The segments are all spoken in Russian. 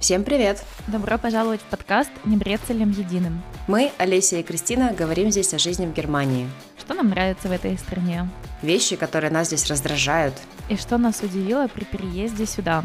Всем привет! Добро пожаловать в подкаст «Не брецелем единым». Мы, Олеся и Кристина, говорим здесь о жизни в Германии. Что нам нравится в этой стране? Вещи, которые нас здесь раздражают. И что нас удивило при переезде сюда?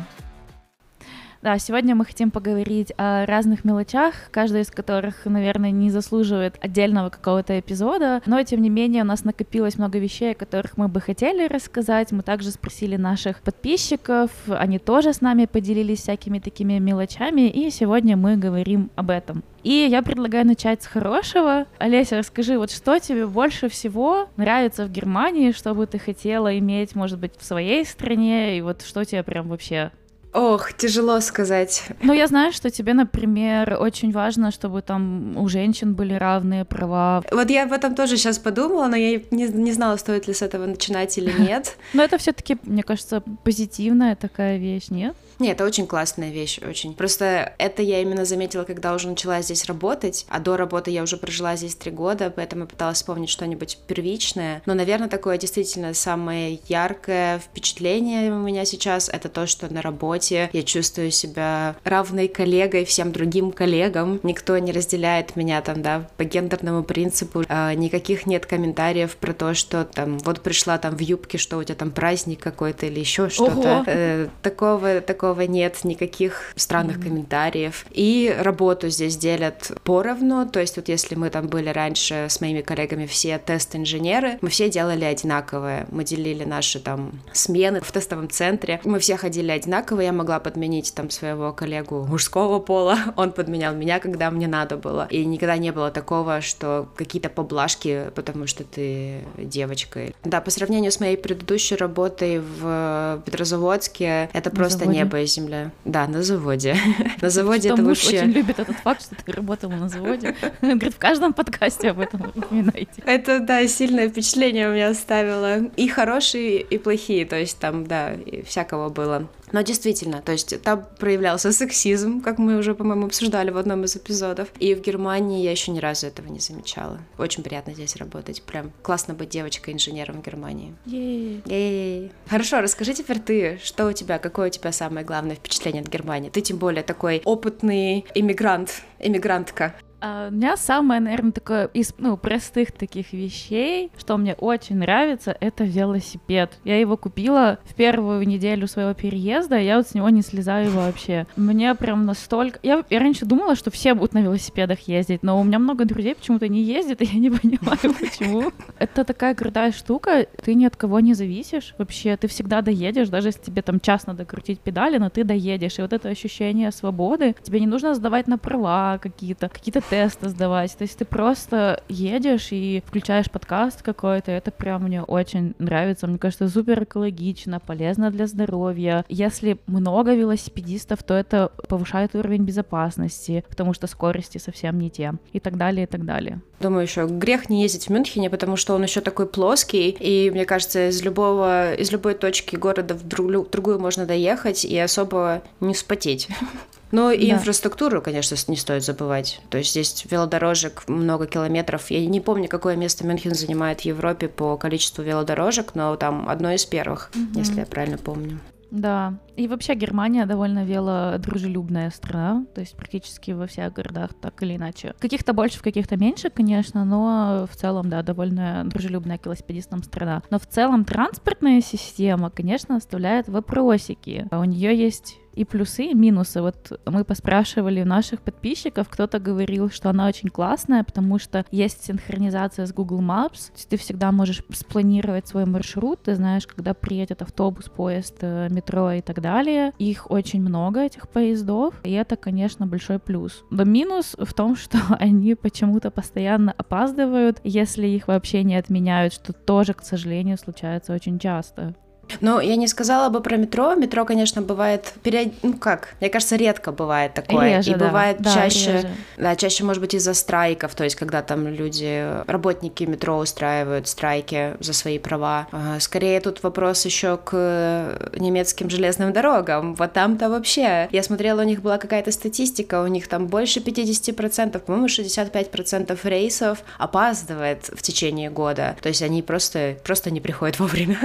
Да, сегодня мы хотим поговорить о разных мелочах, каждая из которых, наверное, не заслуживает отдельного какого-то эпизода, но, тем не менее, у нас накопилось много вещей, о которых мы бы хотели рассказать. Мы также спросили наших подписчиков, они тоже с нами поделились всякими такими мелочами, и сегодня мы говорим об этом. И я предлагаю начать с хорошего. Олеся, расскажи, вот что тебе больше всего нравится в Германии, что бы ты хотела иметь, может быть, в своей стране, и вот что тебе прям вообще Ох, тяжело сказать. Ну, я знаю, что тебе, например, очень важно, чтобы там у женщин были равные права. Вот я об этом тоже сейчас подумала, но я не, не знала, стоит ли с этого начинать или нет. Но это все-таки, мне кажется, позитивная такая вещь, нет? Нет, это очень классная вещь, очень. Просто это я именно заметила, когда уже начала здесь работать, а до работы я уже прожила здесь три года, поэтому я пыталась вспомнить что-нибудь первичное. Но, наверное, такое действительно самое яркое впечатление у меня сейчас — это то, что на работе я чувствую себя равной коллегой всем другим коллегам. Никто не разделяет меня там, да, по гендерному принципу. А, никаких нет комментариев про то, что там вот пришла там в юбке, что у тебя там праздник какой-то или еще что-то. Э, такого, такого такого нет, никаких странных mm-hmm. комментариев. И работу здесь делят поровну, то есть вот если мы там были раньше с моими коллегами все тест-инженеры, мы все делали одинаковое. Мы делили наши там смены в тестовом центре. Мы все ходили одинаково, я могла подменить там своего коллегу мужского пола, он подменял меня, когда мне надо было. И никогда не было такого, что какие-то поблажки, потому что ты девочка. Да, по сравнению с моей предыдущей работой в Петрозаводске, это просто небо и земля. Да, на заводе. На заводе это вообще... очень любит этот факт, что ты работала на заводе. Говорит, в каждом подкасте об этом упоминаете. Это, да, сильное впечатление у меня оставило. И хорошие, и плохие, то есть там, да, всякого было. Но действительно, то есть там проявлялся сексизм, как мы уже, по-моему, обсуждали в одном из эпизодов. И в Германии я еще ни разу этого не замечала. Очень приятно здесь работать. Прям классно быть девочкой-инженером в Германии. Ей. Хорошо, расскажи теперь ты, что у тебя, какое у тебя самое главное впечатление от Германии? Ты тем более такой опытный иммигрант, иммигрантка. А у меня самое, наверное, такое из ну, простых таких вещей, что мне очень нравится, это велосипед. Я его купила в первую неделю своего переезда, я вот с него не слезаю вообще. Мне прям настолько... Я, я раньше думала, что все будут на велосипедах ездить, но у меня много друзей почему-то не ездят, и я не понимаю, почему. Это такая крутая штука, ты ни от кого не зависишь вообще, ты всегда доедешь, даже если тебе там час надо крутить педали, но ты доедешь, и вот это ощущение свободы, тебе не нужно сдавать на права какие-то, какие-то тесты сдавать. То есть ты просто едешь и включаешь подкаст какой-то. Это прям мне очень нравится. Мне кажется, супер экологично, полезно для здоровья. Если много велосипедистов, то это повышает уровень безопасности, потому что скорости совсем не те. И так далее, и так далее. Думаю, еще грех не ездить в Мюнхене, потому что он еще такой плоский, и мне кажется, из любого, из любой точки города в другую можно доехать и особо не вспотеть. Ну и да. инфраструктуру, конечно, не стоит забывать. То есть здесь велодорожек много километров. Я не помню, какое место Мюнхен занимает в Европе по количеству велодорожек, но там одно из первых, угу. если я правильно помню. Да, и вообще Германия довольно велодружелюбная страна, то есть практически во всех городах так или иначе. Каких-то больше, в каких-то меньше, конечно, но в целом, да, довольно дружелюбная к велосипедистам страна. Но в целом транспортная система, конечно, оставляет вопросики. У нее есть и плюсы, и минусы. Вот мы поспрашивали у наших подписчиков, кто-то говорил, что она очень классная, потому что есть синхронизация с Google Maps, ты всегда можешь спланировать свой маршрут, ты знаешь, когда приедет автобус, поезд, э, метро и так далее. Их очень много, этих поездов, и это, конечно, большой плюс. Но минус в том, что они почему-то постоянно опаздывают, если их вообще не отменяют, что тоже, к сожалению, случается очень часто. Ну, я не сказала бы про метро. Метро, конечно, бывает период... ну как, мне кажется, редко бывает такое. Реже, и да. бывает да, чаще, реже. да, чаще, может быть, из-за страйков, то есть когда там люди, работники метро устраивают страйки за свои права. А, скорее тут вопрос еще к немецким железным дорогам. Вот там-то вообще. Я смотрела, у них была какая-то статистика, у них там больше 50%, по-моему, 65% рейсов опаздывает в течение года. То есть они просто, просто не приходят вовремя.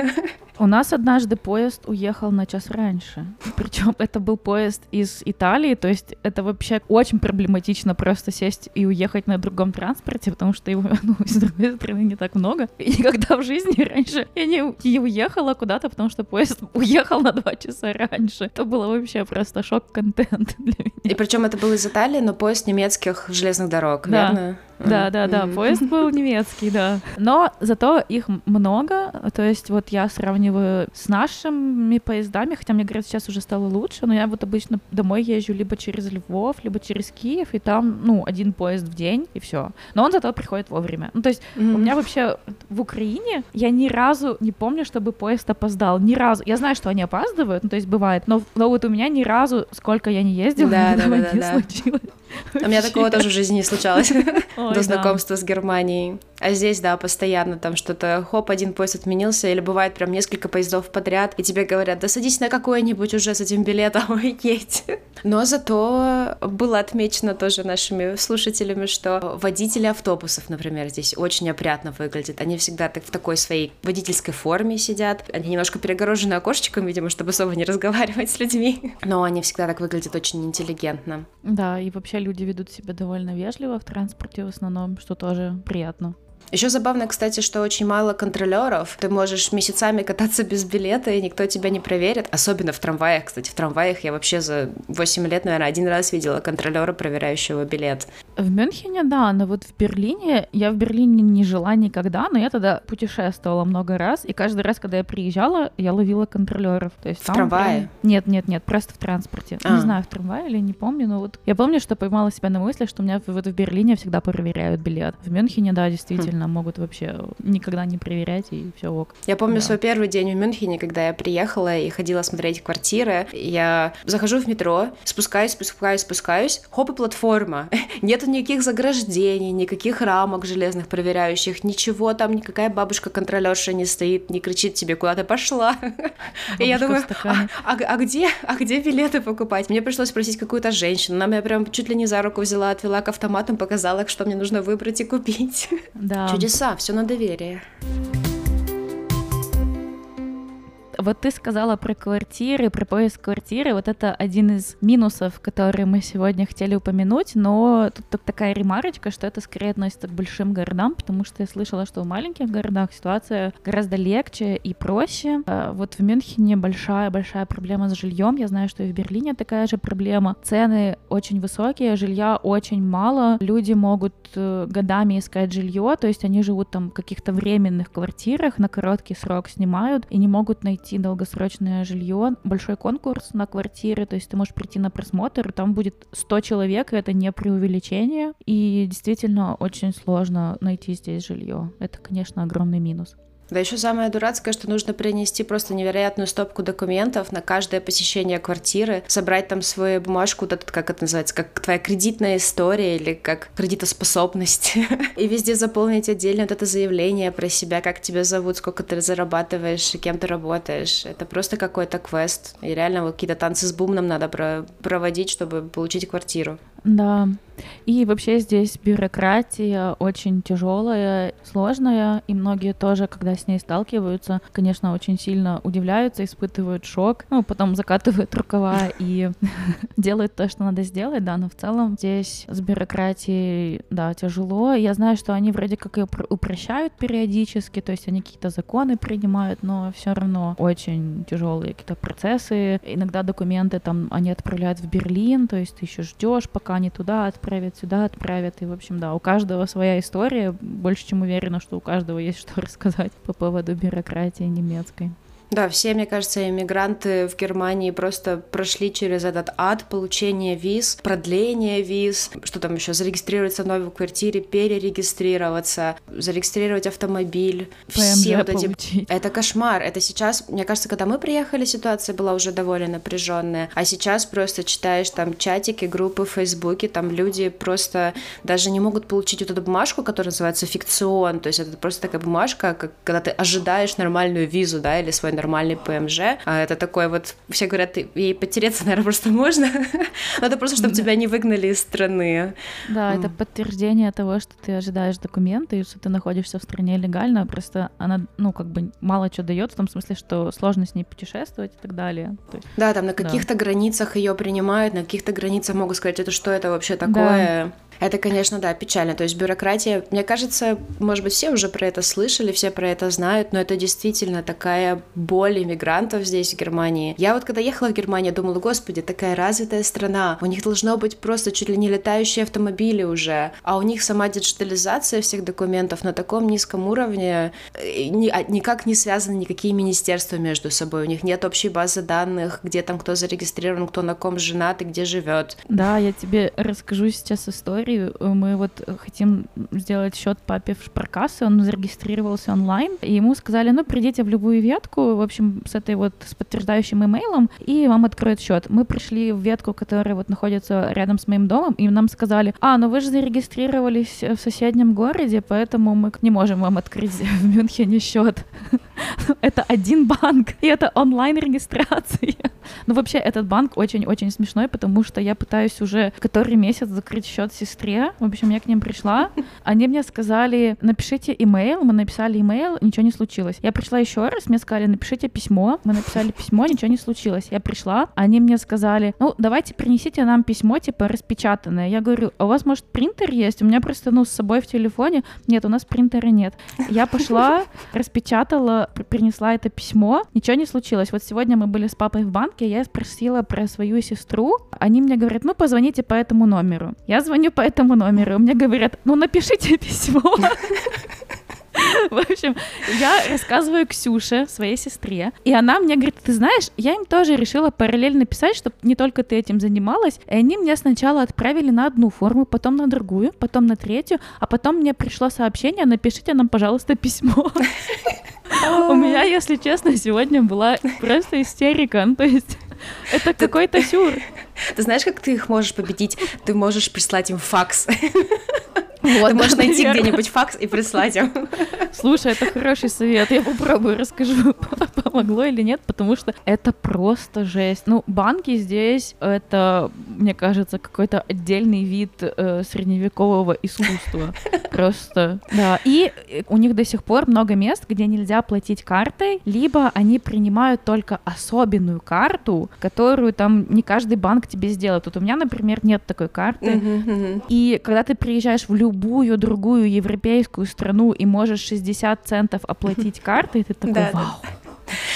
У нас однажды поезд уехал на час раньше. Причем это был поезд из Италии, то есть это вообще очень проблематично просто сесть и уехать на другом транспорте, потому что его, ну, с другой стороны, не так много. И никогда в жизни раньше я не, не уехала куда-то, потому что поезд уехал на два часа раньше. Это было вообще просто шок-контент для меня. И причем это был из Италии, но поезд немецких железных дорог, Да. верно? Да, да, да, поезд был немецкий, да. Но зато их много, то есть вот я сравниваю с нашими поездами, хотя мне говорят, сейчас уже стало лучше, но я вот обычно домой езжу либо через Львов, либо через Киев, и там, ну, один поезд в день, и все. Но он зато приходит вовремя. Ну, то есть Мгм. у меня вообще в Украине я ни разу не помню, чтобы поезд опоздал. Ни разу. Я знаю, что они опаздывают, ну, то есть бывает, но, но вот у меня ни разу, сколько я не ездила, Да, да, этого да, не да. случилось. У меня такого тоже в жизни не случалось до знакомства с Германией. А здесь, да, постоянно там что-то, хоп, один поезд отменился, или бывает прям несколько поездов подряд, и тебе говорят, да садись на какой-нибудь уже с этим билетом и едь. Но зато было отмечено тоже нашими слушателями, что водители автобусов, например, здесь очень опрятно выглядят. Они всегда так в такой своей водительской форме сидят. Они немножко перегорожены окошечком, видимо, чтобы особо не разговаривать с людьми. Но они всегда так выглядят очень интеллигентно. Да, и вообще люди ведут себя довольно вежливо в транспорте в основном, что тоже приятно. Еще забавно, кстати, что очень мало контролеров. Ты можешь месяцами кататься без билета, и никто тебя не проверит. Особенно в трамваях. Кстати, в трамваях я вообще за 8 лет, наверное, один раз видела контролера, проверяющего билет. В Мюнхене, да, но вот в Берлине, я в Берлине не жила никогда, но я тогда путешествовала много раз, и каждый раз, когда я приезжала, я ловила контролеров. То есть В трамвае? прям- Нет, нет, нет, просто в транспорте. А. Не знаю, в трамвае или не помню, но вот я помню, что поймала себя на мысли, что меня вот в Берлине всегда проверяют билет. В Мюнхене, да, действительно, Хм. могут вообще никогда не проверять, и все ок. Я помню Да. свой первый день в Мюнхене, когда я приехала и ходила смотреть квартиры. Я захожу в метро, спускаюсь, спускаюсь, спускаюсь. Хоп, и платформа. Нету никаких заграждений, никаких рамок железных проверяющих, ничего там, никакая бабушка-контролерша не стоит, не кричит тебе, куда ты пошла. И я думаю, а, а- а где, а где билеты покупать? Мне пришлось спросить какую-то женщину. Она меня прям чуть ли не за руку взяла, отвела к автоматам, показала, что мне нужно выбрать и купить. Да. Чудеса, все на доверие. Вот ты сказала про квартиры, про поиск квартиры. Вот это один из минусов, которые мы сегодня хотели упомянуть, но тут так- такая ремарочка, что это скорее относится к большим городам, потому что я слышала, что в маленьких городах ситуация гораздо легче и проще. А Вот в Мюнхене большая-большая проблема с жильем. Я знаю, что и в Берлине такая же проблема. Цены очень высокие, жилья очень мало. Люди могут э, годами искать жилье, то есть они живут там в каких-то временных квартирах, на короткий срок снимают и не могут найти долгосрочное жилье. Большой конкурс на квартиры, то есть ты можешь прийти на просмотр, там будет 100 человек, и это не преувеличение. И действительно очень сложно найти здесь жилье. Это, конечно, огромный минус. Да еще самое дурацкое, что нужно принести просто невероятную стопку документов на каждое посещение квартиры, собрать там свою бумажку, вот этот, как это называется, как твоя кредитная история или как кредитоспособность, и везде заполнить отдельно вот это заявление про себя, как тебя зовут, сколько ты зарабатываешь, кем ты работаешь. Это просто какой-то квест. И реально вот какие-то танцы с бумном надо про- проводить, чтобы получить квартиру. Да. И вообще здесь бюрократия очень тяжелая, сложная, и многие тоже, когда с ней сталкиваются, конечно, очень сильно удивляются, испытывают шок, ну, потом закатывают рукава и делают то, что надо сделать, да, но в целом здесь с бюрократией, да, тяжело. Я знаю, что они вроде как упр- упрощают периодически, то есть они какие-то законы принимают, но все равно очень тяжелые какие-то процессы. Иногда документы там они отправляют в Берлин, то есть ты еще ждешь, пока они туда отправят, сюда отправят. И, в общем, да, у каждого своя история. Больше чем уверена, что у каждого есть что рассказать по поводу бюрократии немецкой. Да, все, мне кажется, иммигранты в Германии просто прошли через этот ад получения виз, продления виз, что там еще, зарегистрироваться в новой квартире, перерегистрироваться, зарегистрировать автомобиль, все ПМЖ вот эти... получить. Это кошмар. Это сейчас, мне кажется, когда мы приехали, ситуация была уже довольно напряженная. А сейчас просто читаешь там чатики, группы в Фейсбуке, там люди просто даже не могут получить вот эту бумажку, которая называется фикцион. То есть это просто такая бумажка, как, когда ты ожидаешь нормальную визу, да, или свой нормальный ПМЖ. А это такой вот, все говорят, ей потереться, наверное, просто можно. Но это просто, чтобы тебя не выгнали из страны. Да, это подтверждение того, что ты ожидаешь документы, и что ты находишься в стране легально, просто она, ну, как бы мало что дает, в том смысле, что сложно с ней путешествовать и так далее. Да, там на каких-то границах ее принимают, на каких-то границах могут сказать, это что это вообще такое. Это, конечно, да, печально. То есть бюрократия, мне кажется, может быть, все уже про это слышали, все про это знают, но это действительно такая боль иммигрантов здесь, в Германии. Я вот когда ехала в Германию, думала, господи, такая развитая страна, у них должно быть просто чуть ли не летающие автомобили уже, а у них сама диджитализация всех документов на таком низком уровне э, а, никак не связаны никакие министерства между собой, у них нет общей базы данных, где там кто зарегистрирован, кто на ком женат и где живет. Да, я тебе расскажу сейчас историю истории. Мы вот хотим сделать счет папе в шпаркассе, он зарегистрировался онлайн, и ему сказали, ну, придите в любую ветку, в общем, с этой вот, с подтверждающим имейлом, и вам откроют счет. Мы пришли в ветку, которая вот находится рядом с моим домом, и нам сказали, а, ну вы же зарегистрировались в соседнем городе, поэтому мы не можем вам открыть в Мюнхене счет. Это один банк, и это онлайн-регистрация. Ну, вообще, этот банк очень-очень смешной, потому что я пытаюсь уже который месяц закрыть счет сестре. В общем, я к ним пришла. Они мне сказали, напишите имейл. Мы написали имейл, ничего не случилось. Я пришла еще раз, мне сказали, напишите письмо. Мы написали письмо, ничего не случилось. Я пришла, они мне сказали, ну, давайте принесите нам письмо, типа, распечатанное. Я говорю, а у вас, может, принтер есть? У меня просто, ну, с собой в телефоне. Нет, у нас принтера нет. Я пошла, распечатала, принесла это письмо, ничего не случилось. Вот сегодня мы были с папой в банке, я спросила про свою сестру. Они мне говорят, ну, позвоните по этому номеру. Я звоню по этому номеру. Мне говорят, ну, напишите письмо. В общем, я рассказываю Ксюше, своей сестре, и она мне говорит, ты знаешь, я им тоже решила параллельно писать, чтобы не только ты этим занималась, и они мне сначала отправили на одну форму, потом на другую, потом на третью, а потом мне пришло сообщение, напишите нам, пожалуйста, письмо. У меня, если честно, сегодня была просто истерика, ну, то есть это какой-то сюр. Ты знаешь, как ты их можешь победить? Ты можешь прислать им факс. Вот, Ты можешь найти где-нибудь факс и прислать им. Слушай, это хороший совет. Я попробую, расскажу, помогло или нет, потому что это просто жесть. Ну, банки здесь это, мне кажется, какой-то отдельный вид э, средневекового искусства. Просто, да. И у них до сих пор много мест, где нельзя платить картой, либо они принимают только особенную карту, которую там не каждый банк тебе сделает. Вот у меня, например, нет такой карты. И когда ты приезжаешь в любой любую другую европейскую страну и можешь 60 центов оплатить картой, ты такой, вау.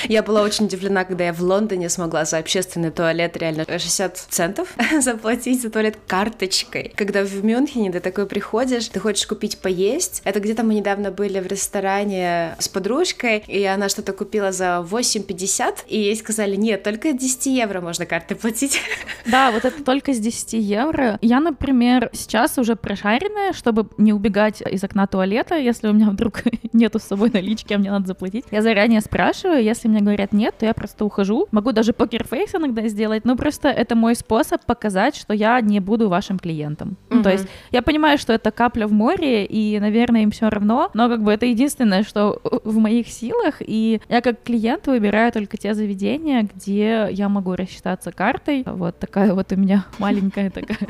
Я была очень удивлена, когда я в Лондоне смогла за общественный туалет реально 60 центов заплатить за туалет карточкой. Когда в Мюнхене ты такой приходишь, ты хочешь купить поесть. Это где-то мы недавно были в ресторане с подружкой, и она что-то купила за 8,50, и ей сказали, нет, только 10 евро можно картой платить. Да, вот это только с 10 евро. Я, например, сейчас уже прошаренная, чтобы не убегать из окна туалета, если у меня вдруг нету с собой налички, а мне надо заплатить. Я заранее спрашиваю, если мне говорят нет, то я просто ухожу. Могу даже покерфейс иногда сделать, но просто это мой способ показать, что я не буду вашим клиентом. Mm-hmm. То есть я понимаю, что это капля в море, и, наверное, им все равно, но как бы это единственное, что в моих силах, и я как клиент выбираю только те заведения, где я могу рассчитаться картой. Вот такая вот у меня маленькая такая,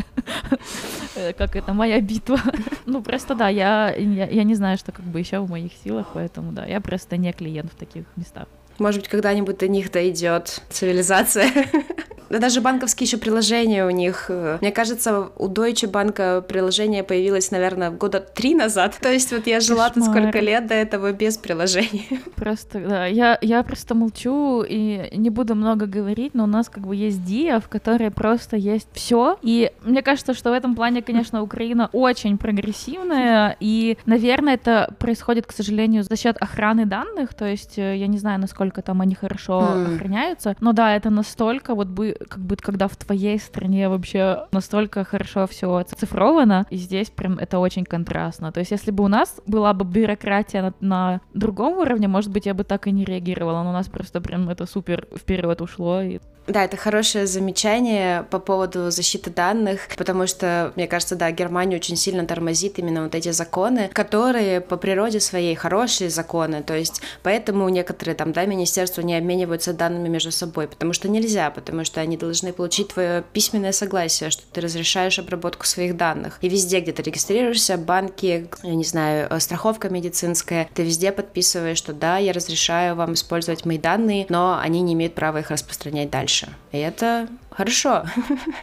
как это, моя битва. Ну, просто да, я, я, я не знаю, что как бы еще в моих силах, поэтому да, я просто не клиент в таких местах. Может быть, когда-нибудь до них дойдет цивилизация. Да даже банковские еще приложения у них. Э, мне кажется, у Deutsche Bank приложение появилось, наверное, года три назад. То есть вот я жила тут сколько лет до этого без приложений. Просто, да, я, я просто молчу и не буду много говорить, но у нас как бы есть Диа, в которой просто есть все. И мне кажется, что в этом плане, конечно, Украина очень прогрессивная, и, наверное, это происходит, к сожалению, за счет охраны данных, то есть э, я не знаю, насколько там они хорошо mm. охраняются, но да, это настолько вот бы как бы когда в твоей стране вообще настолько хорошо все оцифровано, и здесь прям это очень контрастно. То есть если бы у нас была бы бюрократия на, на другом уровне, может быть, я бы так и не реагировала, но у нас просто прям это супер вперед ушло. И да, это хорошее замечание по поводу защиты данных, потому что, мне кажется, да, Германия очень сильно тормозит именно вот эти законы, которые по природе своей хорошие законы, то есть поэтому некоторые там, да, министерства не обмениваются данными между собой, потому что нельзя, потому что они должны получить твое письменное согласие, что ты разрешаешь обработку своих данных. И везде, где ты регистрируешься, банки, я не знаю, э, страховка медицинская, ты везде подписываешь, что да, я разрешаю вам использовать мои данные, но они не имеют права их распространять дальше. И это хорошо,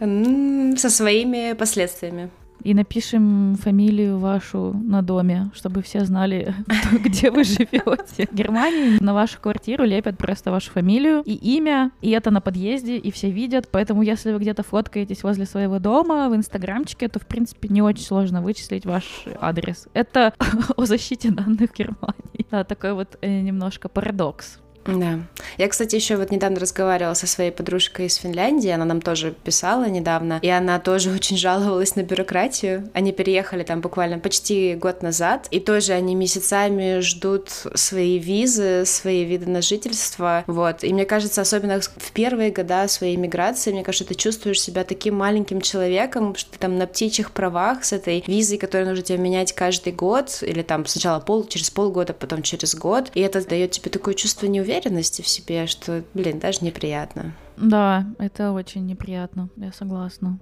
со своими последствиями. И напишем фамилию вашу на доме, чтобы все знали, где вы живете. В Германии на вашу квартиру лепят просто вашу фамилию и имя, и это на подъезде, и все видят. Поэтому, если вы где-то фоткаетесь возле своего дома в инстаграмчике, то, в принципе, не очень сложно вычислить ваш адрес. Это о защите данных Германии. Да, такой вот э, немножко парадокс. Да. Я, кстати, еще вот недавно разговаривала со своей подружкой из Финляндии, она нам тоже писала недавно, и она тоже очень жаловалась на бюрократию. Они переехали там буквально почти год назад, и тоже они месяцами ждут свои визы, свои виды на жительство, вот. И мне кажется, особенно в первые года своей миграции, мне кажется, ты чувствуешь себя таким маленьким человеком, что ты там на птичьих правах с этой визой, которую нужно тебе менять каждый год, или там сначала пол, через полгода, потом через год, и это дает тебе такое чувство неуверенности, уверенности в себе, что, блин, даже неприятно. Да, это очень неприятно, я согласна.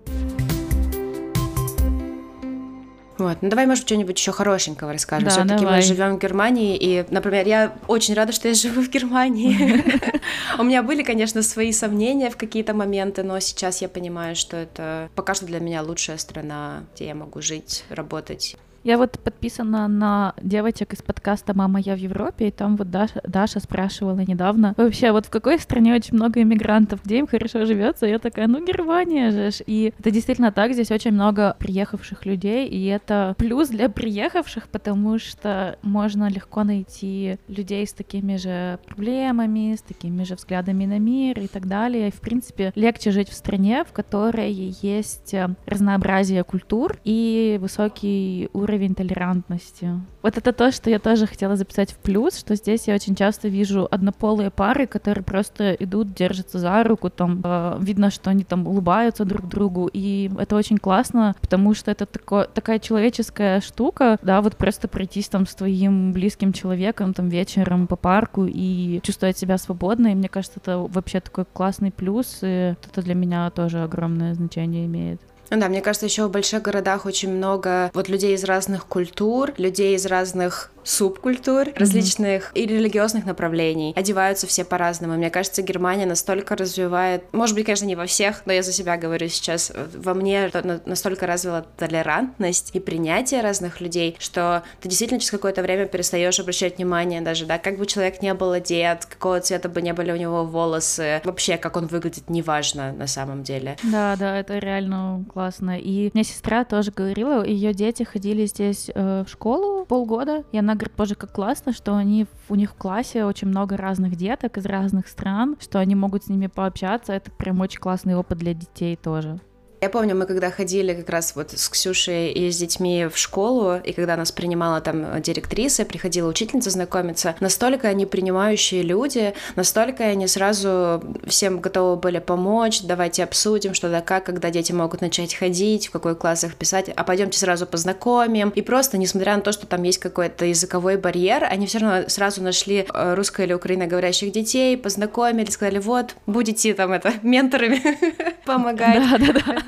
Вот. Ну давай, может, что-нибудь еще хорошенького расскажем. Да, Все-таки мы живем в Германии, и, например, я очень рада, что я живу в Германии. У меня были, конечно, свои сомнения в какие-то моменты, но сейчас я понимаю, что это пока что для меня лучшая страна, где я могу жить, работать. Я вот подписана на девочек из подкаста «Мама, я в Европе», и там вот Даша, Даша спрашивала недавно, вообще, вот в какой стране очень много иммигрантов, где им хорошо живется? Я такая, ну, Германия же. И это действительно так, здесь очень много приехавших людей, и это плюс для приехавших, потому что можно легко найти людей с такими же проблемами, с такими же взглядами на мир и так далее. И, в принципе, легче жить в стране, в которой есть э, разнообразие культур и высокий уровень уровень толерантности. Вот это то, что я тоже хотела записать в плюс, что здесь я очень часто вижу однополые пары, которые просто идут, держатся за руку, там э, видно, что они там улыбаются друг другу, и это очень классно, потому что это тако, такая человеческая штука, да, вот просто пройтись там с твоим близким человеком там вечером по парку и чувствовать себя свободно, и мне кажется, это вообще такой классный плюс, и это для меня тоже огромное значение имеет. Ну да, мне кажется, еще в больших городах очень много вот людей из разных культур, людей из разных субкультур, mm-hmm. различных и религиозных направлений. Одеваются все по-разному. Мне кажется, Германия настолько развивает, может быть, конечно, не во всех, но я за себя говорю сейчас, во мне настолько развила толерантность и принятие разных людей, что ты действительно через какое-то время перестаешь обращать внимание даже, да, как бы человек не был одет, какого цвета бы не были у него волосы, вообще, как он выглядит, неважно на самом деле. Да, да, это реально классно. И мне сестра тоже говорила, ее дети ходили здесь э, в школу полгода, и она говорит, боже, как классно, что они, у них в классе очень много разных деток из разных стран, что они могут с ними пообщаться. Это прям очень классный опыт для детей тоже. Я помню, мы когда ходили как раз вот с Ксюшей и с детьми в школу, и когда нас принимала там директриса, приходила учительница знакомиться, настолько они принимающие люди, настолько они сразу всем готовы были помочь, давайте обсудим, что да как, когда дети могут начать ходить, в какой класс их писать, а пойдемте сразу познакомим. И просто, несмотря на то, что там есть какой-то языковой барьер, они все равно сразу нашли э, русско- или украиноговорящих детей, познакомили, сказали, вот, будете там это, менторами помогать. Да, да, да.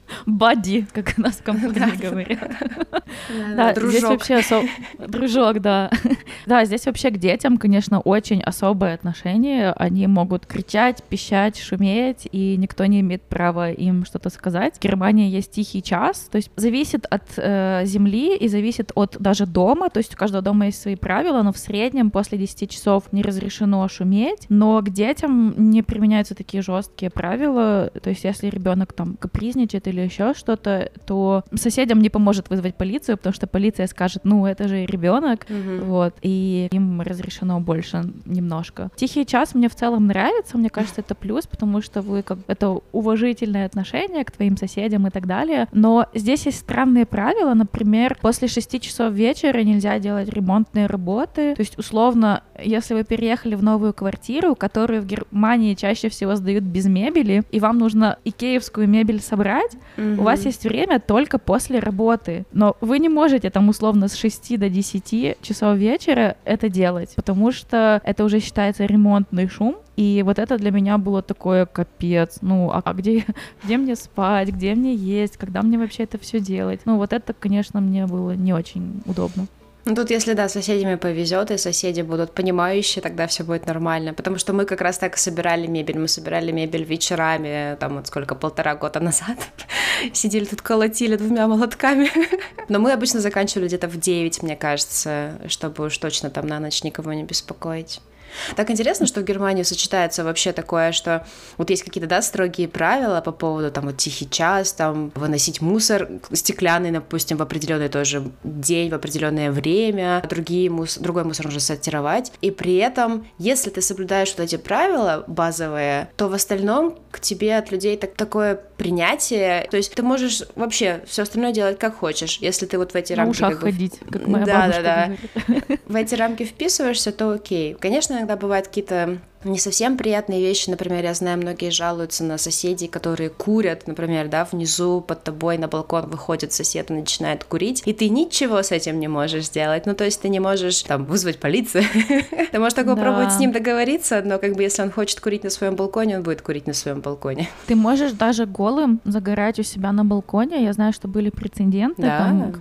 Бади, как у нас в компании говорят. Да, здесь вообще дружок, да. Да, здесь вообще к детям, конечно, очень особое отношение. Они могут кричать, пищать, шуметь, и никто не имеет права им что-то сказать. В Германии есть тихий час, то есть зависит от э, земли и зависит от даже дома, то есть у каждого дома есть свои правила, но в среднем после 10 часов не разрешено шуметь, но к детям не применяются такие жесткие правила, то есть если ребенок там капризничает или еще что-то, то соседям не поможет вызвать полицию, потому что полиция скажет, ну, это же ребенок, угу. вот, и им разрешено больше немножко. Тихий час мне в целом нравится, мне кажется, это плюс, потому что вы как это уважительное отношение к твоим соседям и так далее, но здесь есть странные правила, например, после 6 часов вечера нельзя делать ремонтные работы, то есть, условно, если вы переехали в новую квартиру, которую в Германии чаще всего сдают без мебели, и вам нужно икеевскую мебель собрать, mm-hmm. у вас есть время только после работы. Но вы не можете там условно с 6 до 10 часов вечера это делать, потому что это уже считается ремонтный шум, и вот это для меня было такое капец. Ну, а, а где, где мне спать, где мне есть, когда мне вообще это все делать? Ну, вот это, конечно, мне было не очень удобно. Ну тут, если да, соседями повезет, и соседи будут понимающие, тогда все будет нормально. Потому что мы как раз так собирали мебель. Мы собирали мебель вечерами, там вот сколько, полтора года назад. Сидели тут, колотили двумя молотками. Но мы обычно заканчивали где-то в 9, мне кажется, чтобы уж точно там на ночь никого не беспокоить. Так интересно, что в Германии сочетается вообще такое, что вот есть какие-то, да, строгие правила по поводу там вот тихий час, там выносить мусор стеклянный, допустим, в определенный тоже день, в определенное время, другие мус... другой мусор нужно сортировать. И при этом, если ты соблюдаешь вот эти правила базовые, то в остальном к тебе от людей так, такое принятие. То есть ты можешь вообще все остальное делать как хочешь, если ты вот в эти На рамки... как бы... ходить, как моя да, да, да. да. В эти рамки вписываешься, то окей. Конечно, иногда бывают какие-то не совсем приятные вещи. Например, я знаю, многие жалуются на соседей, которые курят, например, да, внизу под тобой на балкон выходит сосед и начинает курить, и ты ничего с этим не можешь сделать. Ну, то есть ты не можешь там вызвать полицию. Ты можешь так попробовать с ним договориться, но как бы если он хочет курить на своем балконе, он будет курить на своем балконе. Ты можешь даже голым загорать у себя на балконе. Я знаю, что были прецеденты. Да,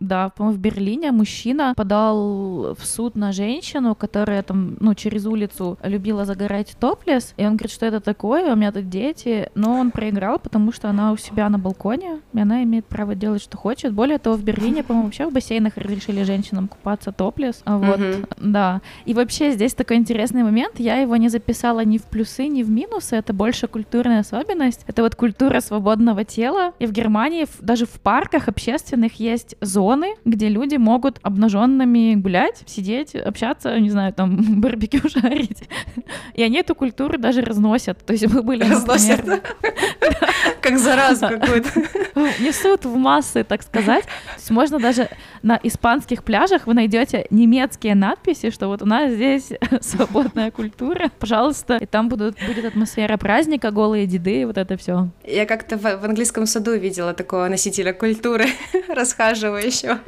да по-моему, в Берлине мужчина подал в суд на женщину, которая там, ну, через улицу любила загорать топлес, и он говорит, что это такое, у меня тут дети, но он проиграл, потому что она у себя на балконе, и она имеет право делать, что хочет. Более того, в Берлине, по-моему, вообще в бассейнах разрешили женщинам купаться топлес, а вот, mm-hmm. да. И вообще здесь такой интересный момент, я его не записала ни в плюсы, ни в минусы, это больше культурная особенность, это вот культура свободного тела, и в Германии даже в парках общественных есть зоны, где люди могут обнаженными гулять, сидеть, общаться, не знаю, там барбекю жарить. И они эту культуру даже разносят. То есть мы были... Разносят? Как заразу какую-то. Несут в массы, так сказать. То есть можно даже на испанских пляжах вы найдете немецкие надписи, что вот у нас здесь свободная культура, пожалуйста, и там будут, будет атмосфера праздника, голые деды, вот это все. Я как-то в, в английском саду видела такого носителя культуры, расхаживающего.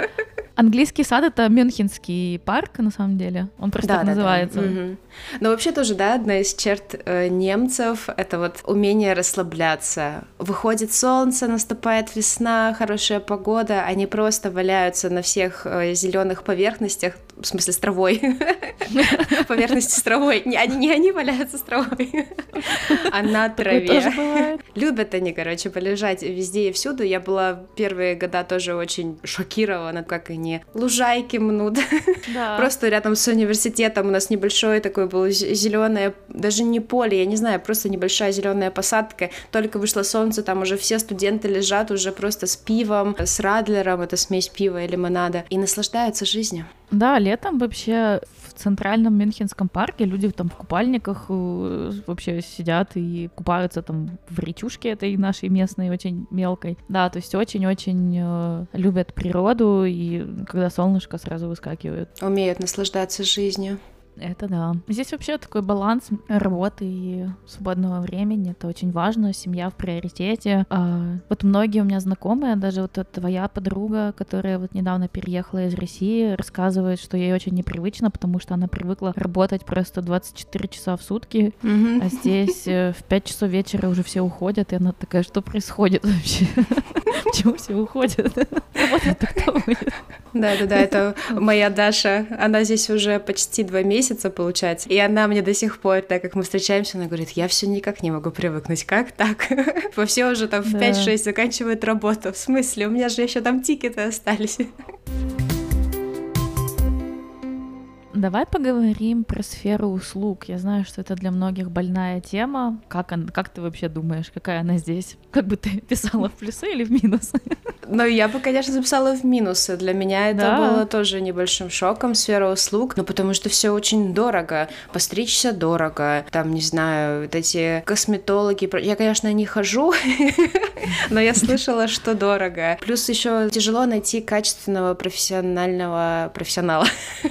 Английский сад это Мюнхенский парк, на самом деле. Он просто да, так да, называется. Да. Угу. Но вообще тоже, да, одна из черт э, немцев это вот умение расслабляться. Выходит солнце, наступает весна, хорошая погода, они просто валяются на всех э, зеленых поверхностях, в смысле с травой. Поверхности с травой. Не они, не они валяются с травой, а на траве. Любят они, короче, полежать везде и всюду. Я была первые года тоже очень шокирована, как они лужайки мнут. Просто рядом с университетом у нас небольшой такой был зеленое, даже не поле, я не знаю, просто небольшая зеленая посадка. Только вышло солнце, там уже все студенты лежат уже просто с пивом, с радлером, это смесь пива и лимонада, и наслаждаются жизнью. Да, летом вообще в центральном Мюнхенском парке люди там в купальниках э, вообще сидят и купаются там в речушке этой нашей местной, очень мелкой. Да, то есть очень-очень э, любят природу, и когда солнышко сразу выскакивает. Умеют наслаждаться жизнью. Это да. Здесь вообще такой баланс работы и свободного времени. Это очень важно. Семья в приоритете. А, вот многие у меня знакомые, даже вот твоя подруга, которая вот недавно переехала из России, рассказывает, что ей очень непривычно, потому что она привыкла работать просто 24 часа в сутки, mm-hmm. а здесь э, в 5 часов вечера уже все уходят, и она такая, что происходит вообще? Почему все уходят? Работать-то кто будет? Да-да-да, это моя Даша. Она здесь уже почти два месяца, получается. И она мне до сих пор, так как мы встречаемся, она говорит, я все никак не могу привыкнуть. Как так? Во все уже там в 5-6 заканчивают работу. В смысле? У меня же еще там тикеты остались. Давай поговорим про сферу услуг. Я знаю, что это для многих больная тема. Как, он, как ты вообще думаешь, какая она здесь? Как бы ты писала в плюсы или в минусы? Ну, я бы, конечно, записала в минусы. Для меня это Да. было тоже небольшим шоком, сфера услуг. Ну, потому что все очень дорого. Постричься дорого. Там, не знаю, вот эти косметологи. Я, конечно, не хожу, но я слышала, что дорого. Плюс еще тяжело найти качественного профессионального профессионала.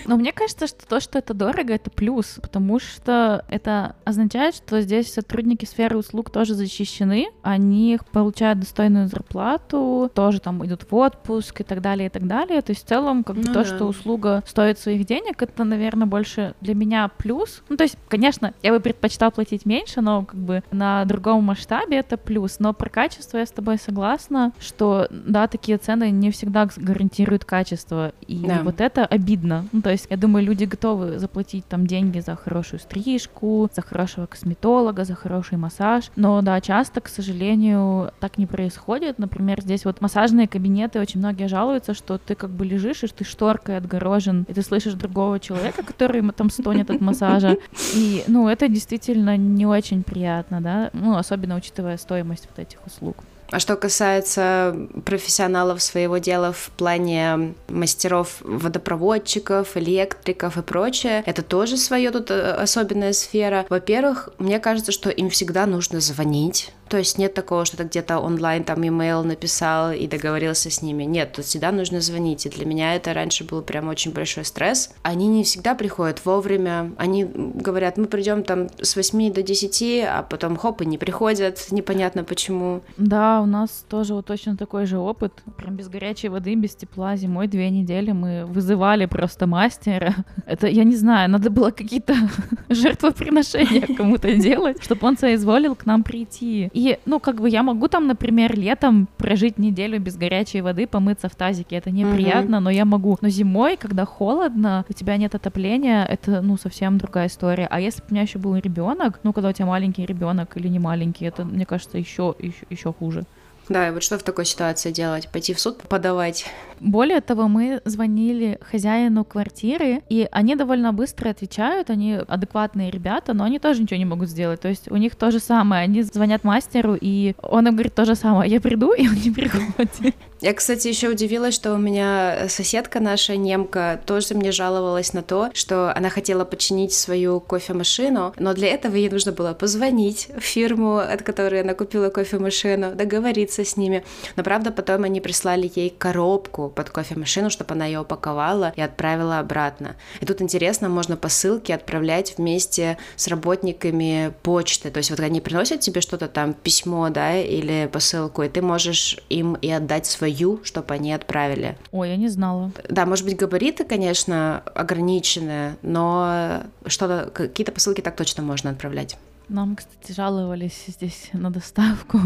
Но мне кажется, что то, что это дорого, это плюс, потому что это означает, что здесь сотрудники сферы услуг тоже защищены, они получают достойную зарплату, тоже там идут в отпуск и так далее, и так далее. То есть в целом, как бы Ну то, да. что услуга стоит своих денег, это, наверное, больше для меня плюс. Ну, то есть, конечно, я бы предпочитала платить меньше, но как бы на другом масштабе это плюс. Но про качество я с тобой согласна, что, да, такие цены не всегда гарантируют качество. И Да. вот это обидно. Ну, то есть, я думаю, люди готовы заплатить там деньги за хорошую стрижку, за хорошего косметолога, за хороший массаж. Но, да, часто, к сожалению, так не происходит. Например, здесь вот массажные кабинеты, очень многие жалуются, что ты как бы лежишь, и ты шторкой отгорожен, и ты слышишь другого человека, который там стонет от массажа. И, ну, это действительно не очень приятно, да, ну, особенно учитывая стоимость вот этих услуг. А что касается профессионалов своего дела в плане мастеров водопроводчиков, электриков и прочее, это тоже свое тут э, особенная сфера. Во-первых, мне кажется, что им всегда нужно звонить. То есть нет такого, что ты где-то онлайн там имейл написал и договорился с ними. Нет, тут всегда нужно звонить. И для меня это раньше был прям очень большой стресс. Они не всегда приходят вовремя. Они говорят, мы придем там с 8 до 10, а потом хоп, и не приходят. Непонятно почему. Да, у нас тоже вот точно такой же опыт. Прям без горячей воды, без тепла. Зимой две недели мы вызывали просто мастера. Это, я не знаю, надо было какие-то жертвоприношения кому-то делать, чтобы он соизволил к нам прийти. И, ну, как бы я могу там, например, летом прожить неделю без горячей воды, помыться в тазике. Это неприятно, но я могу. Но зимой, когда холодно, у тебя нет отопления, это, ну, совсем другая история. А если бы у меня еще был ребенок, ну, когда у тебя маленький ребенок или не маленький, это, мне кажется, еще, еще, еще хуже. Да, и вот что в такой ситуации делать? Пойти в суд подавать? Более того, мы звонили хозяину квартиры, и они довольно быстро отвечают, они адекватные ребята, но они тоже ничего не могут сделать. То есть у них то же самое, они звонят мастеру, и он им говорит то же самое, я приду, и он не приходит. Я, кстати, еще удивилась, что у меня соседка наша немка тоже мне жаловалась на то, что она хотела починить свою кофемашину, но для этого ей нужно было позвонить в фирму, от которой она купила кофемашину, договориться с ними. Но правда, потом они прислали ей коробку под кофемашину, чтобы она ее упаковала и отправила обратно. И тут интересно, можно посылки отправлять вместе с работниками почты. То есть вот они приносят тебе что-то там, письмо, да, или посылку, и ты можешь им и отдать свою, чтобы они отправили. Ой, я не знала. Да, может быть, габариты, конечно, ограничены, но что-то, какие-то посылки так точно можно отправлять. Нам, кстати, жаловались здесь на доставку.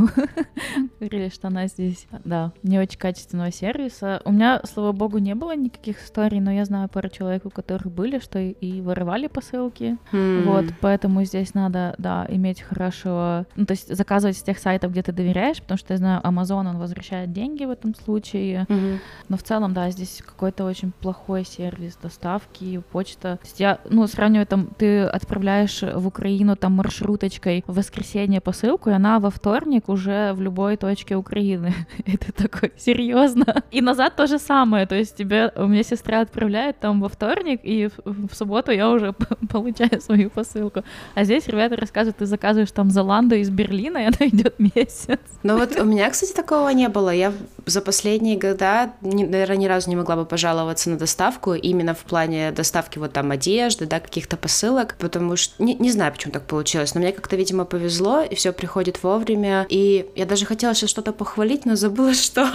Говорили, что она здесь, да, не очень качественного сервиса. У меня, слава богу, не было никаких историй, но я знаю пару человек, у которых были, что и- и воровали посылки. Вот, поэтому здесь надо, да, иметь хорошего... Ну, то есть заказывать с тех сайтов, где ты доверяешь, потому что я знаю, Amazon, он возвращает деньги в этом случае. Но в целом, да, здесь какой-то очень плохой сервис доставки, почта. То есть я, ну, сравниваю, там, ты отправляешь в Украину там маршруточкой в воскресенье посылку, и она во вторник уже в любой точке Украины. Это такой, серьезно. И назад то же самое, то есть тебе, у меня сестра отправляет там во вторник, и в, в субботу я уже получаю свою посылку. А здесь ребята рассказывают, ты заказываешь там Золанду из Берлина, и она идет месяц. Ну вот у меня, кстати, такого не было. Я за последние года, наверное, ни разу не могла бы пожаловаться на доставку, именно в плане доставки вот там одежды, да, каких-то посылок, потому что не, не знаю, почему так получилось, но мне как-то, видимо, повезло, и все приходит вовремя. И я даже хотела сейчас что-то похвалить, но забыла, что.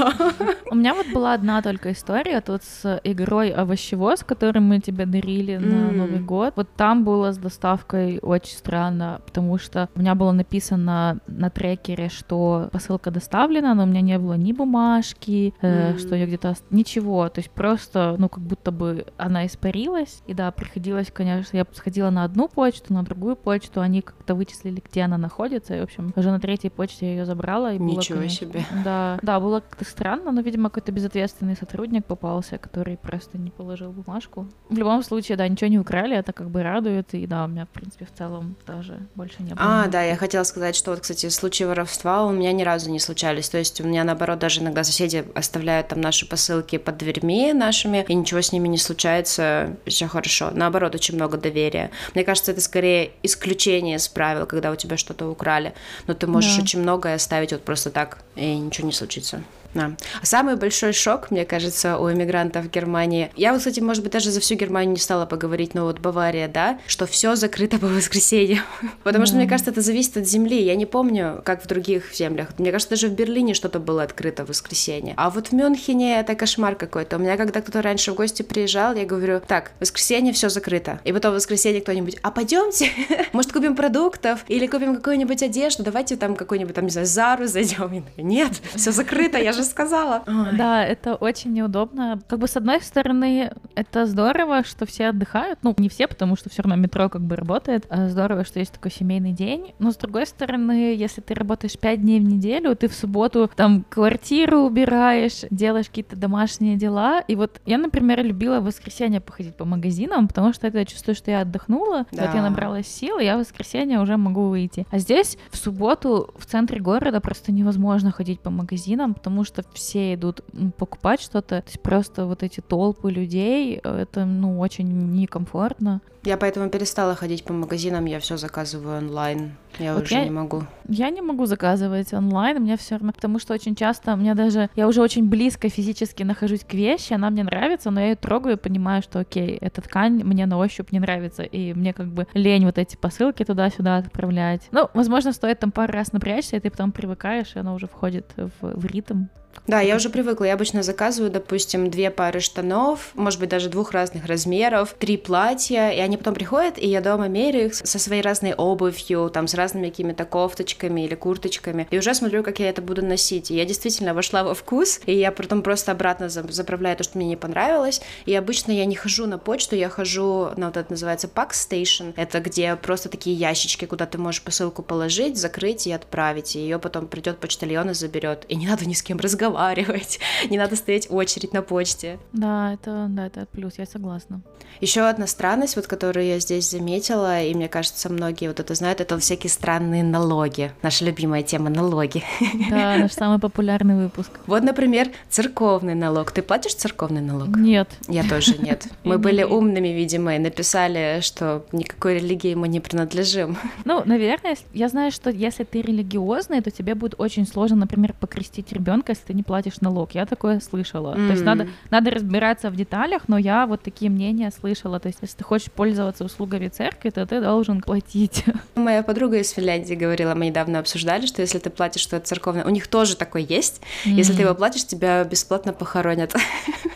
У меня вот была одна только история тут с игрой овощевоз, который мы тебе дарили на. Новый год. Вот там было с доставкой очень странно, потому что у меня было написано на трекере, что посылка доставлена, но у меня не было ни бумажки, mm-hmm. что я где-то... Ничего, то есть просто, ну, как будто бы она испарилась, и да, приходилось, конечно, я сходила на одну почту, на другую почту, они как-то вычислили, где она находится, и, в общем, уже на третьей почте я ее забрала. И Ничего было, конечно, себе. Да, да, было как-то странно, но, видимо, какой-то безответственный сотрудник попался, который просто не положил бумажку. В любом случае, да, ничего не украли, это как бы радует, и да, у меня, в принципе, в целом даже больше не было. А, да, я хотела сказать, что вот, кстати, случаи воровства у меня ни разу не случались, то есть у меня, наоборот, даже иногда соседи оставляют там наши посылки под дверьми нашими, и ничего с ними не случается, все хорошо. Наоборот, очень много доверия. Мне кажется, это скорее исключение из правил, когда у тебя что-то украли, но ты можешь да. очень многое оставить вот просто так, и ничего не случится. Да. Самый большой шок, мне кажется, у иммигрантов в Германии. Я вот, кстати, может быть, даже за всю Германию не стала поговорить, но вот Бавария, да, что все закрыто по воскресеньям. Потому что, мне кажется, это зависит от земли. Я не помню, как в других землях. Мне кажется, даже в Берлине что-то было открыто в воскресенье. А вот в Мюнхене это кошмар какой-то. У меня когда кто-то раньше в гости приезжал, я говорю, так, в воскресенье все закрыто. И потом в воскресенье кто-нибудь, а пойдемте, может, купим продуктов или купим какую-нибудь одежду, давайте там какой-нибудь, там, не знаю, Зару зайдем. Нет, все закрыто, я же сказала. Ой. Да, это очень неудобно. Как бы с одной стороны, это здорово, что все отдыхают. Ну, не все, потому что все равно метро как бы работает. А здорово, что есть такой семейный день. Но с другой стороны, если ты работаешь 5 дней в неделю, ты в субботу там квартиру убираешь, делаешь какие-то домашние дела. И вот я, например, любила в воскресенье походить по магазинам, потому что это я чувствую, что я отдохнула, да. вот я набралась сил, и я в воскресенье уже могу выйти. А здесь в субботу в центре города просто невозможно ходить по магазинам, потому что все идут покупать что-то. То есть просто вот эти толпы людей, это, ну, очень некомфортно. Я поэтому перестала ходить по магазинам, я все заказываю онлайн. Я вот уже я, не могу. Я не могу заказывать онлайн, мне все равно, потому что очень часто мне даже я уже очень близко физически нахожусь к вещи, она мне нравится, но я ее трогаю и понимаю, что окей, эта ткань мне на ощупь не нравится, и мне как бы лень вот эти посылки туда-сюда отправлять. Ну, возможно, стоит там пару раз напрячься, и ты потом привыкаешь, и оно уже входит в, в ритм. Да, я уже привыкла. Я обычно заказываю, допустим, две пары штанов, может быть, даже двух разных размеров, три платья, и они потом приходят, и я дома меряю их со своей разной обувью, там, с разными какими-то кофточками или курточками, и уже смотрю, как я это буду носить. И я действительно вошла во вкус, и я потом просто обратно заправляю то, что мне не понравилось. И обычно я не хожу на почту, я хожу на вот это называется Pack Station. Это где просто такие ящички, куда ты можешь посылку положить, закрыть и отправить. И ее потом придет почтальон и заберет. И не надо ни с кем разговаривать разговаривать, не надо стоять очередь на почте. Да, это, да, это плюс, я согласна. Еще одна странность, вот которую я здесь заметила, и мне кажется, многие вот это знают, это всякие странные налоги. Наша любимая тема налоги. Да, наш самый популярный выпуск. Вот, например, церковный налог. Ты платишь церковный налог? Нет. Я тоже нет. Мы были умными, видимо, и написали, что никакой религии мы не принадлежим. Ну, наверное, я знаю, что если ты религиозный, то тебе будет очень сложно, например, покрестить ребенка, если ты не платишь налог. Я такое слышала. Mm-hmm. То есть надо, надо разбираться в деталях, но я вот такие мнения слышала. То есть если ты хочешь пользоваться услугами церкви, то ты должен платить. Моя подруга из Финляндии говорила, мы недавно обсуждали, что если ты платишь что-то церковное, у них тоже такое есть. Mm-hmm. Если ты его платишь, тебя бесплатно похоронят.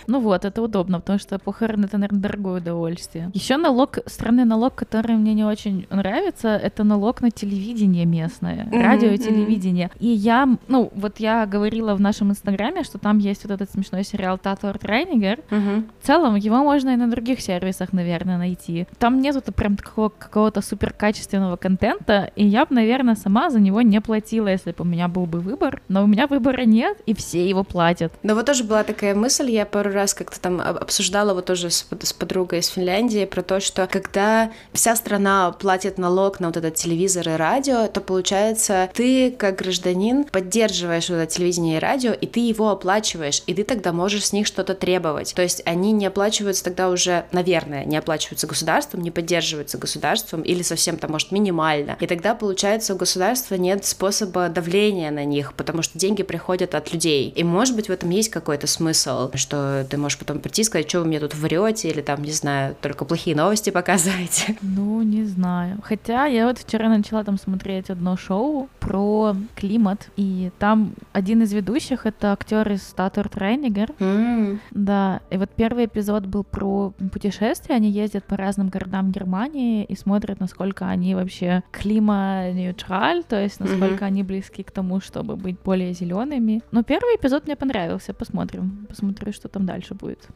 Ну вот, это удобно, потому что похороны это, наверное, дорогое удовольствие. Еще налог, странный налог, который мне не очень нравится, это налог на телевидение местное, mm-hmm, радио и телевидение. Mm-hmm. И я, ну, вот я говорила в нашем инстаграме, что там есть вот этот смешной сериал Татуар Трейнигер. Mm-hmm. В целом, его можно и на других сервисах, наверное, найти. Там нету прям такого какого-то супер качественного контента, и я бы, наверное, сама за него не платила, если бы у меня был бы выбор. Но у меня выбора нет, и все его платят. Но вот тоже была такая мысль, я пару раз раз как-то там обсуждала вот тоже с, с подругой из Финляндии про то, что когда вся страна платит налог на вот этот телевизор и радио, то получается ты как гражданин поддерживаешь вот это телевидение и радио, и ты его оплачиваешь, и ты тогда можешь с них что-то требовать. То есть они не оплачиваются тогда уже, наверное, не оплачиваются государством, не поддерживаются государством или совсем там, может, минимально. И тогда, получается, у государства нет способа давления на них, потому что деньги приходят от людей. И, может быть, в этом есть какой-то смысл, что ты можешь потом прийти и сказать, что вы мне тут врете, или там, не знаю, только плохие новости показываете. Ну, не знаю. Хотя я вот вчера начала там смотреть одно шоу про климат, и там один из ведущих — это актер из Статур Трейнигер. Mm. Да, и вот первый эпизод был про путешествия, они ездят по разным городам Германии и смотрят, насколько они вообще климат-нейтраль, то есть насколько mm-hmm. они близки к тому, чтобы быть более зелеными. Но первый эпизод мне понравился, посмотрим, посмотрю, что там дальше будет.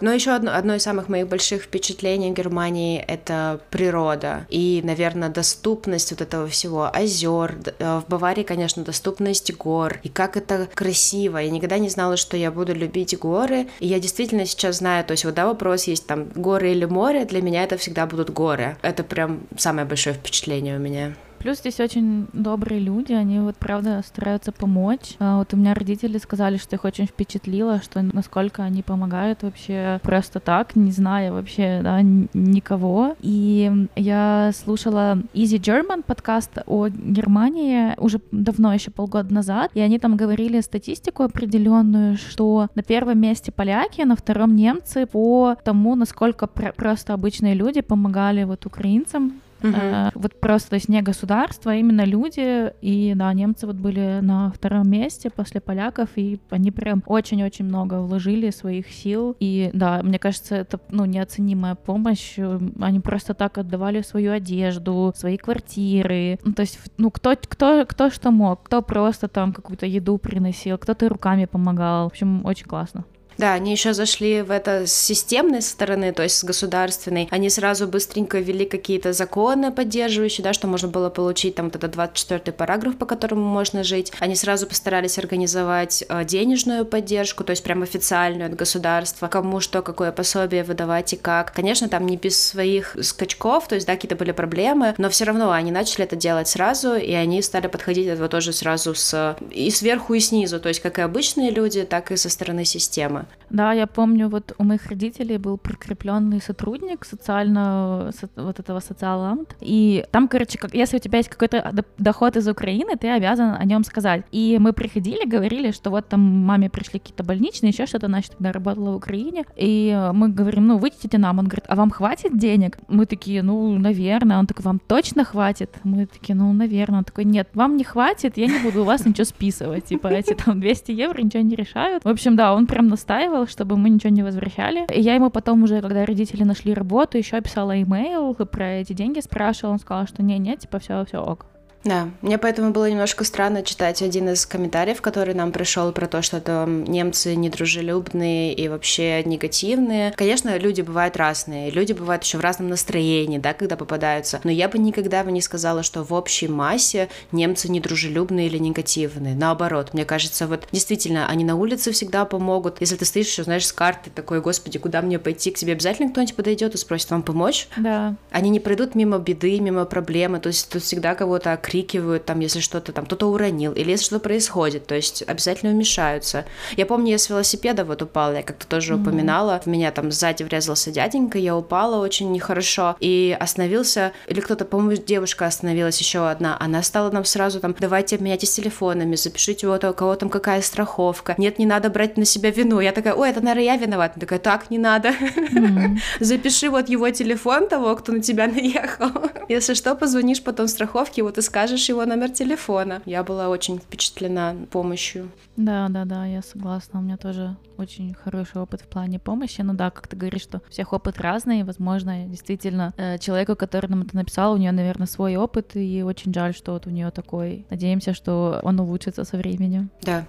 Но еще одно, одно из самых моих больших впечатлений Германии — это природа. И, наверное, доступность вот этого всего. Озер. Э, в Баварии, конечно, доступность гор. И как это красиво. Я никогда не знала, что я буду любить горы. И я действительно сейчас знаю, то есть вот да, вопрос есть там горы или море, для меня это всегда будут горы. Это прям самое большое впечатление у меня. Плюс здесь очень добрые люди, они вот правда стараются помочь. А вот у меня родители сказали, что их очень впечатлило, что насколько они помогают вообще просто так, не зная вообще да, никого. И я слушала Easy German подкаст о Германии уже давно, еще полгода назад, и они там говорили статистику определенную, что на первом месте поляки, на втором немцы по тому, насколько просто обычные люди помогали вот украинцам Uh-huh. Вот просто, то есть не государство, а именно люди. И да, немцы вот были на втором месте после поляков, и они прям очень-очень много вложили своих сил. И да, мне кажется, это ну, неоценимая помощь. Они просто так отдавали свою одежду, свои квартиры. Ну, то есть, ну, кто, кто, кто что мог, кто просто там какую-то еду приносил, кто-то руками помогал. В общем, очень классно. Да, они еще зашли в это с системной стороны, то есть с государственной. Они сразу быстренько ввели какие-то законы поддерживающие, да, что можно было получить там вот этот 24 параграф, по которому можно жить. Они сразу постарались организовать э, денежную поддержку, то есть прям официальную от государства, кому что, какое пособие выдавать и как. Конечно, там не без своих скачков, то есть, да, какие-то были проблемы, но все равно они начали это делать сразу, и они стали подходить этого тоже сразу с и сверху, и снизу, то есть как и обычные люди, так и со стороны системы. Да, я помню, вот у моих родителей был прикрепленный сотрудник социального вот этого социаламт, и там, короче, как, если у тебя есть какой-то доход из Украины, ты обязан о нем сказать. И мы приходили, говорили, что вот там маме пришли какие-то больничные, еще что-то, значит, тогда работала в Украине, и мы говорим, ну, выйдите нам, он говорит, а вам хватит денег? Мы такие, ну, наверное, он такой, вам точно хватит? Мы такие, ну, наверное, он такой, нет, вам не хватит, я не буду у вас ничего списывать, типа, эти там 200 евро ничего не решают. В общем, да, он прям настаивал настаивал, чтобы мы ничего не возвращали. И я ему потом уже, когда родители нашли работу, еще писала имейл про эти деньги, спрашивала, он сказал, что не-не, типа все, все ок. Да, мне поэтому было немножко странно читать один из комментариев, который нам пришел про то, что там немцы недружелюбные и вообще негативные. Конечно, люди бывают разные, люди бывают еще в разном настроении, да, когда попадаются. Но я бы никогда бы не сказала, что в общей массе немцы недружелюбные или негативные. Наоборот, мне кажется, вот действительно, они на улице всегда помогут. Если ты стоишь еще, знаешь, с карты такой, господи, куда мне пойти, к тебе обязательно кто-нибудь подойдет и спросит вам помочь. Да. Они не пройдут мимо беды, мимо проблемы, то есть тут всегда кого-то выкрикивают, там, если что-то там, кто-то уронил, или если что-то происходит, то есть обязательно вмешаются. Я помню, я с велосипеда вот упала, я как-то тоже mm-hmm. упоминала, в меня там сзади врезался дяденька, я упала очень нехорошо, и остановился, или кто-то, по-моему, девушка остановилась, еще одна, она стала нам сразу там, давайте обменяйтесь телефонами, запишите вот у кого там какая страховка, нет, не надо брать на себя вину, я такая, ой, это, наверное, я виновата, она такая, так, не надо, mm-hmm. запиши вот его телефон того, кто на тебя наехал, если что, позвонишь потом страховке, вот и скажешь, скажешь его номер телефона. Я была очень впечатлена помощью. Да, да, да, я согласна. У меня тоже очень хороший опыт в плане помощи. Ну да, как ты говоришь, что у всех опыт разный. Возможно, действительно, э, человеку, который нам это написал, у нее, наверное, свой опыт, и очень жаль, что вот у нее такой. Надеемся, что он улучшится со временем. Да.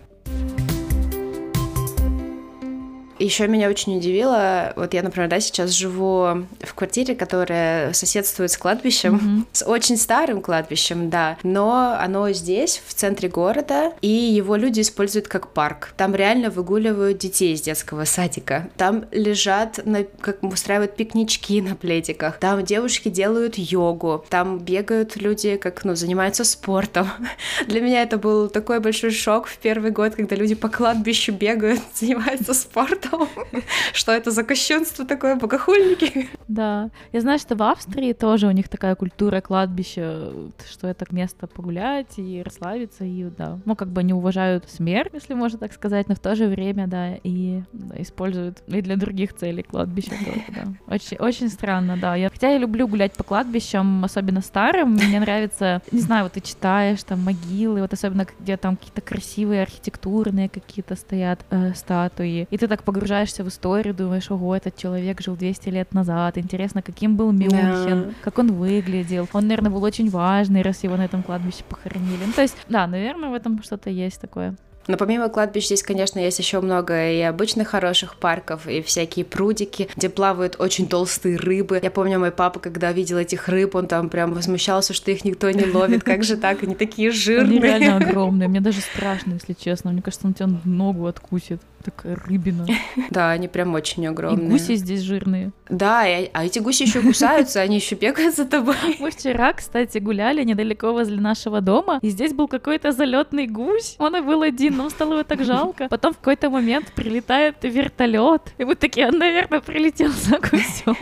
Еще меня очень удивило, вот я, например, да, сейчас живу в квартире, которая соседствует с кладбищем, mm-hmm. с очень старым кладбищем, да, но оно здесь, в центре города, и его люди используют как парк. Там реально выгуливают детей из детского садика. Там лежат, на, как устраивают пикнички на пледиках. Там девушки делают йогу. Там бегают люди, как, ну, занимаются спортом. Для меня это был такой большой шок в первый год, когда люди по кладбищу бегают, занимаются спортом. Потом, что это за кощунство такое, богохульники. Да, я знаю, что в Австрии тоже у них такая культура кладбища, что это место погулять и расслабиться, и да, ну как бы они уважают смерть, если можно так сказать, но в то же время, да, и да, используют и для других целей кладбища тоже, да. Очень, очень странно, да. Я, хотя я люблю гулять по кладбищам, особенно старым, мне нравится, не знаю, вот ты читаешь там могилы, вот особенно где там какие-то красивые архитектурные какие-то стоят э, статуи, и ты так погружаешься в историю, думаешь, ого, этот человек жил 200 лет назад, интересно, каким был Мюнхен, yeah. как он выглядел. Он, наверное, был очень важный, раз его на этом кладбище похоронили. Ну, то есть, да, наверное, в этом что-то есть такое. Но помимо кладбищ здесь, конечно, есть еще много и обычных хороших парков, и всякие прудики, где плавают очень толстые рыбы. Я помню, мой папа, когда видел этих рыб, он там прям возмущался, что их никто не ловит. Как же так? Они такие жирные. Они реально огромные. Мне даже страшно, если честно. Мне кажется, он тебя ногу откусит такая рыбина. Да, они прям очень огромные. И гуси здесь жирные. Да, а эти гуси еще кусаются, они еще бегают за тобой. Мы вчера, кстати, гуляли недалеко возле нашего дома, и здесь был какой-то залетный гусь. Он и был один, нам стало его так жалко. Потом в какой-то момент прилетает вертолет, и мы такие, он, наверное, прилетел за гусем.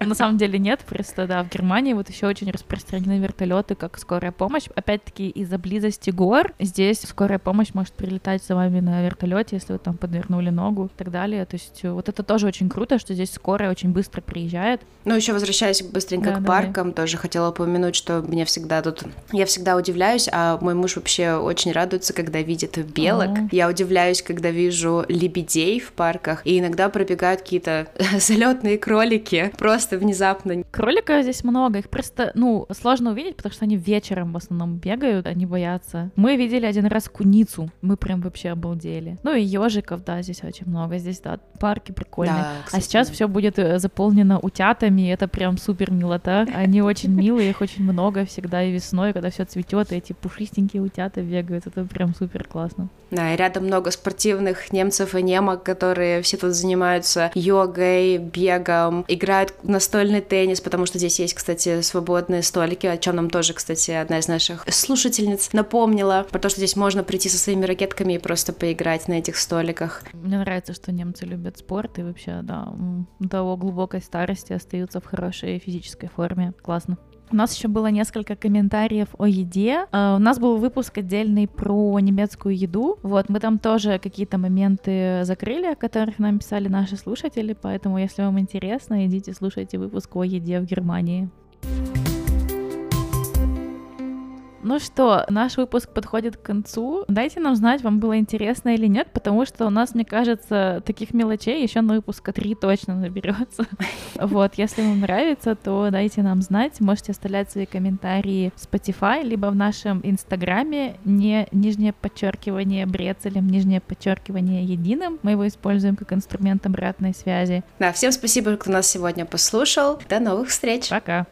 На самом деле нет, просто, да, в Германии вот еще очень распространены вертолеты, как скорая помощь. Опять-таки, из-за близости гор здесь скорая помощь может прилетать за вами на вертолете, если вы там подвернули ногу и так далее. То есть э, вот это тоже очень круто, что здесь скорая очень быстро приезжает. Ну, еще возвращаясь быстренько да, к паркам, да. тоже хотела упомянуть, что мне всегда тут... Я всегда удивляюсь, а мой муж вообще очень радуется, когда видит белок. О. Я удивляюсь, когда вижу лебедей в парках, и иногда пробегают какие-то залетные кролики, просто внезапно. Кроликов здесь много, их просто, ну, сложно увидеть, потому что они вечером в основном бегают, они боятся. Мы видели один раз куницу, мы прям вообще обалдели. Ну и ежик ежиков, да, здесь очень много. Здесь, да, парки прикольные. Да, кстати, а сейчас да. все будет э, заполнено утятами, это прям супер милота. Они очень милые, их очень много всегда и весной, когда все цветет, эти пушистенькие утята бегают. Это прям супер классно. Да, и рядом много спортивных немцев и немок, которые все тут занимаются йогой, бегом, играют в настольный теннис, потому что здесь есть, кстати, свободные столики, о чем нам тоже, кстати, одна из наших слушательниц напомнила, про то, что здесь можно прийти со своими ракетками и просто поиграть на этих столиках. Мне нравится, что немцы любят спорт и вообще, да, до глубокой старости остаются в хорошей физической форме. Классно. У нас еще было несколько комментариев о еде. Uh, у нас был выпуск отдельный про немецкую еду. Вот, мы там тоже какие-то моменты закрыли, о которых нам писали наши слушатели, поэтому, если вам интересно, идите слушайте выпуск о еде в Германии. Ну что, наш выпуск подходит к концу. Дайте нам знать, вам было интересно или нет, потому что у нас, мне кажется, таких мелочей еще на выпуска 3 точно наберется. Вот, если вам нравится, то дайте нам знать. Можете оставлять свои комментарии в Spotify, либо в нашем инстаграме, не нижнее подчеркивание брецелем, нижнее подчеркивание единым. Мы его используем как инструмент обратной связи. Да, всем спасибо, кто нас сегодня послушал. До новых встреч. Пока.